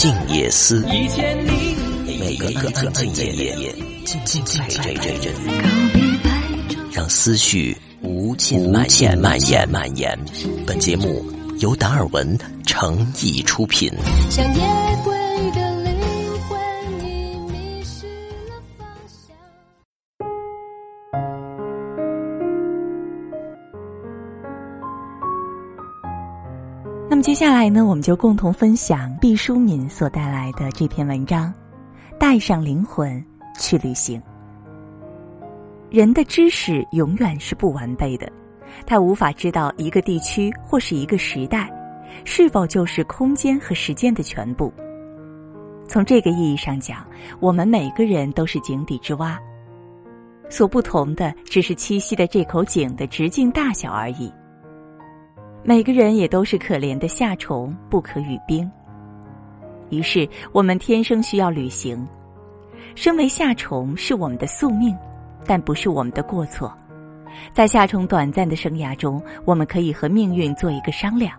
静夜思，每一个安静的夜，静静陪着人，让思绪无尽蔓延蔓延蔓延。本节目由达尔文诚意出品。么接下来呢，我们就共同分享毕淑敏所带来的这篇文章，《带上灵魂去旅行》。人的知识永远是不完备的，他无法知道一个地区或是一个时代，是否就是空间和时间的全部。从这个意义上讲，我们每个人都是井底之蛙，所不同的只是栖息的这口井的直径大小而已。每个人也都是可怜的夏虫，不可语冰。于是，我们天生需要旅行。身为夏虫是我们的宿命，但不是我们的过错。在夏虫短暂的生涯中，我们可以和命运做一个商量，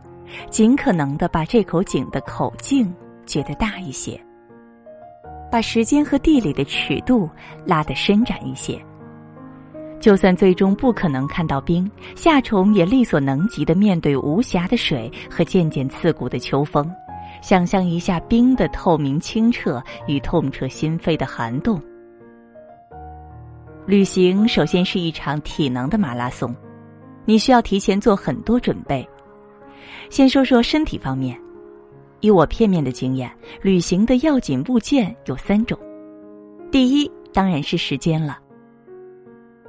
尽可能的把这口井的口径觉得大一些，把时间和地理的尺度拉得伸展一些。就算最终不可能看到冰，夏虫也力所能及的面对无暇的水和渐渐刺骨的秋风，想象一下冰的透明清澈与痛彻心扉的寒冻。旅行首先是一场体能的马拉松，你需要提前做很多准备。先说说身体方面，以我片面的经验，旅行的要紧物件有三种，第一当然是时间了。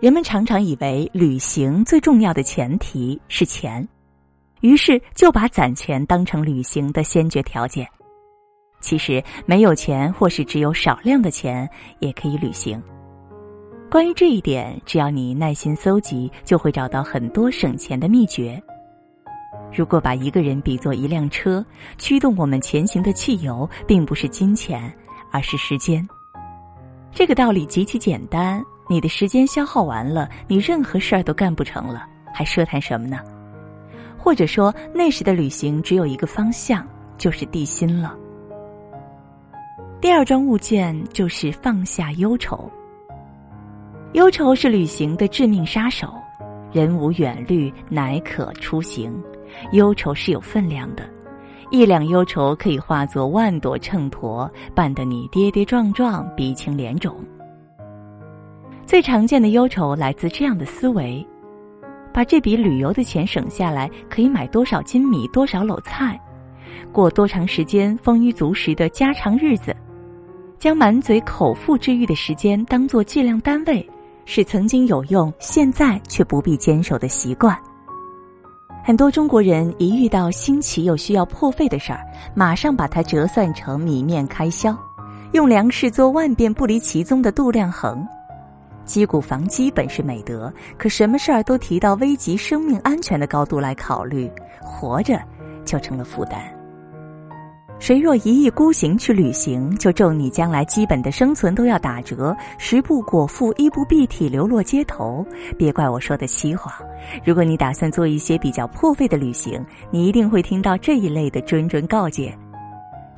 人们常常以为旅行最重要的前提是钱，于是就把攒钱当成旅行的先决条件。其实没有钱或是只有少量的钱也可以旅行。关于这一点，只要你耐心搜集，就会找到很多省钱的秘诀。如果把一个人比作一辆车，驱动我们前行的汽油并不是金钱，而是时间。这个道理极其简单。你的时间消耗完了，你任何事儿都干不成了，还奢谈什么呢？或者说，那时的旅行只有一个方向，就是地心了。第二桩物件就是放下忧愁。忧愁是旅行的致命杀手，人无远虑，乃可出行。忧愁是有分量的，一两忧愁可以化作万朵秤砣，绊得你跌跌撞撞，鼻青脸肿。最常见的忧愁来自这样的思维：把这笔旅游的钱省下来，可以买多少斤米、多少篓菜，过多长时间丰衣足食的家常日子。将满嘴口腹之欲的时间当做计量单位，是曾经有用，现在却不必坚守的习惯。很多中国人一遇到新奇又需要破费的事儿，马上把它折算成米面开销，用粮食做万变不离其宗的度量衡。击鼓防饥本是美德，可什么事儿都提到危及生命安全的高度来考虑，活着就成了负担。谁若一意孤行去旅行，就咒你将来基本的生存都要打折，食不果腹，衣不蔽体，流落街头。别怪我说的虚谎。如果你打算做一些比较破费的旅行，你一定会听到这一类的谆谆告诫。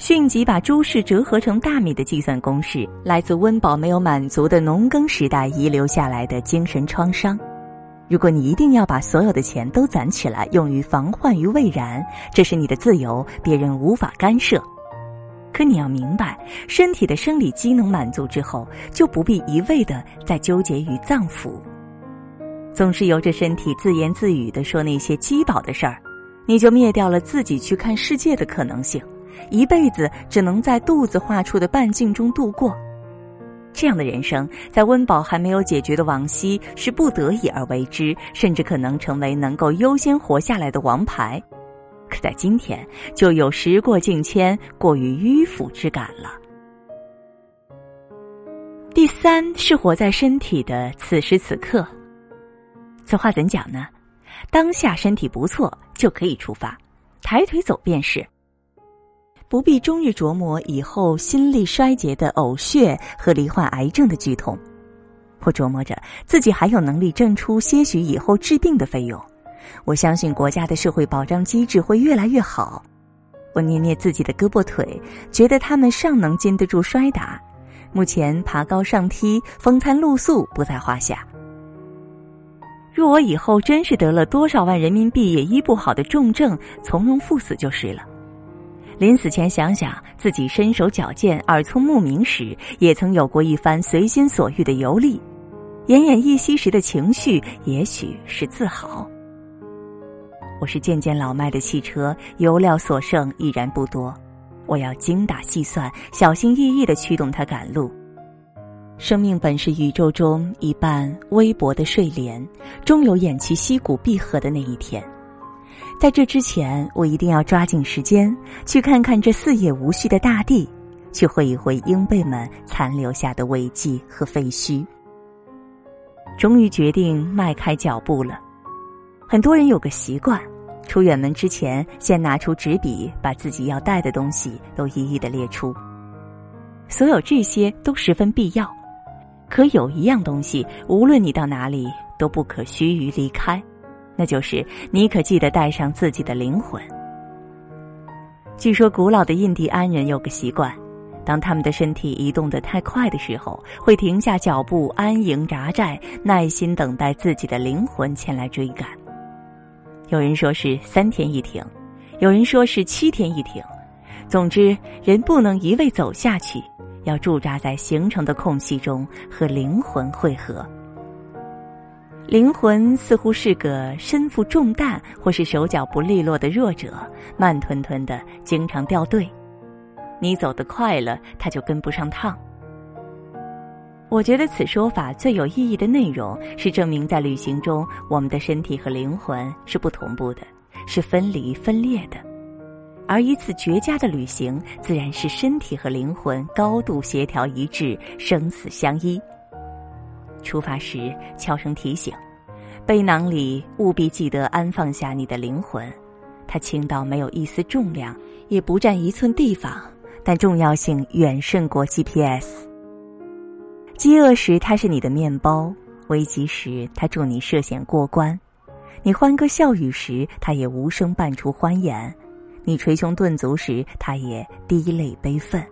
迅即把诸事折合成大米的计算公式，来自温饱没有满足的农耕时代遗留下来的精神创伤。如果你一定要把所有的钱都攒起来用于防患于未然，这是你的自由，别人无法干涉。可你要明白，身体的生理机能满足之后，就不必一味的再纠结于脏腑，总是由着身体自言自语的说那些饥饱的事儿，你就灭掉了自己去看世界的可能性。一辈子只能在肚子画出的半径中度过，这样的人生，在温饱还没有解决的往昔是不得已而为之，甚至可能成为能够优先活下来的王牌。可在今天，就有时过境迁、过于迂腐之感了。第三是活在身体的此时此刻。此话怎讲呢？当下身体不错，就可以出发，抬腿走便是。不必终日琢磨以后心力衰竭的呕血和罹患癌症的剧痛，我琢磨着自己还有能力挣出些许以后治病的费用。我相信国家的社会保障机制会越来越好。我捏捏自己的胳膊腿，觉得他们尚能经得住摔打。目前爬高上梯、风餐露宿不在话下。若我以后真是得了多少万人民币也医不好的重症，从容赴死就是了。临死前想想自己身手矫健、耳聪目明时，也曾有过一番随心所欲的游历；奄奄一息时的情绪，也许是自豪。我是渐渐老迈的汽车，油料所剩已然不多，我要精打细算、小心翼翼的驱动它赶路。生命本是宇宙中一半微薄的睡莲，终有偃旗息鼓闭合的那一天。在这之前，我一定要抓紧时间去看看这四野无序的大地，去会一会鹰辈们残留下的尾迹和废墟。终于决定迈开脚步了。很多人有个习惯，出远门之前先拿出纸笔，把自己要带的东西都一一的列出。所有这些都十分必要，可有一样东西，无论你到哪里都不可须臾离开。那就是你可记得带上自己的灵魂。据说古老的印第安人有个习惯，当他们的身体移动得太快的时候，会停下脚步，安营扎寨，耐心等待自己的灵魂前来追赶。有人说是三天一停，有人说是七天一停，总之，人不能一味走下去，要驻扎在形成的空隙中和灵魂汇合。灵魂似乎是个身负重担或是手脚不利落的弱者，慢吞吞的，经常掉队。你走得快了，他就跟不上趟。我觉得此说法最有意义的内容是证明，在旅行中，我们的身体和灵魂是不同步的，是分离分裂的。而一次绝佳的旅行，自然是身体和灵魂高度协调一致，生死相依。出发时悄声提醒：背囊里务必记得安放下你的灵魂，它轻到没有一丝重量，也不占一寸地方，但重要性远胜过 GPS。饥饿时它是你的面包，危急时它助你涉险过关；你欢歌笑语时，它也无声伴出欢颜；你捶胸顿足时，它也滴泪悲愤。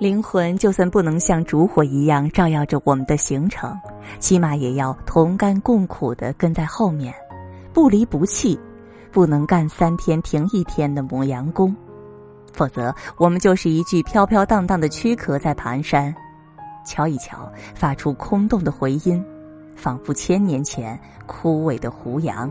灵魂就算不能像烛火一样照耀着我们的行程，起码也要同甘共苦的跟在后面，不离不弃，不能干三天停一天的磨洋工，否则我们就是一具飘飘荡荡的躯壳在蹒跚，瞧一瞧，发出空洞的回音，仿佛千年前枯萎的胡杨。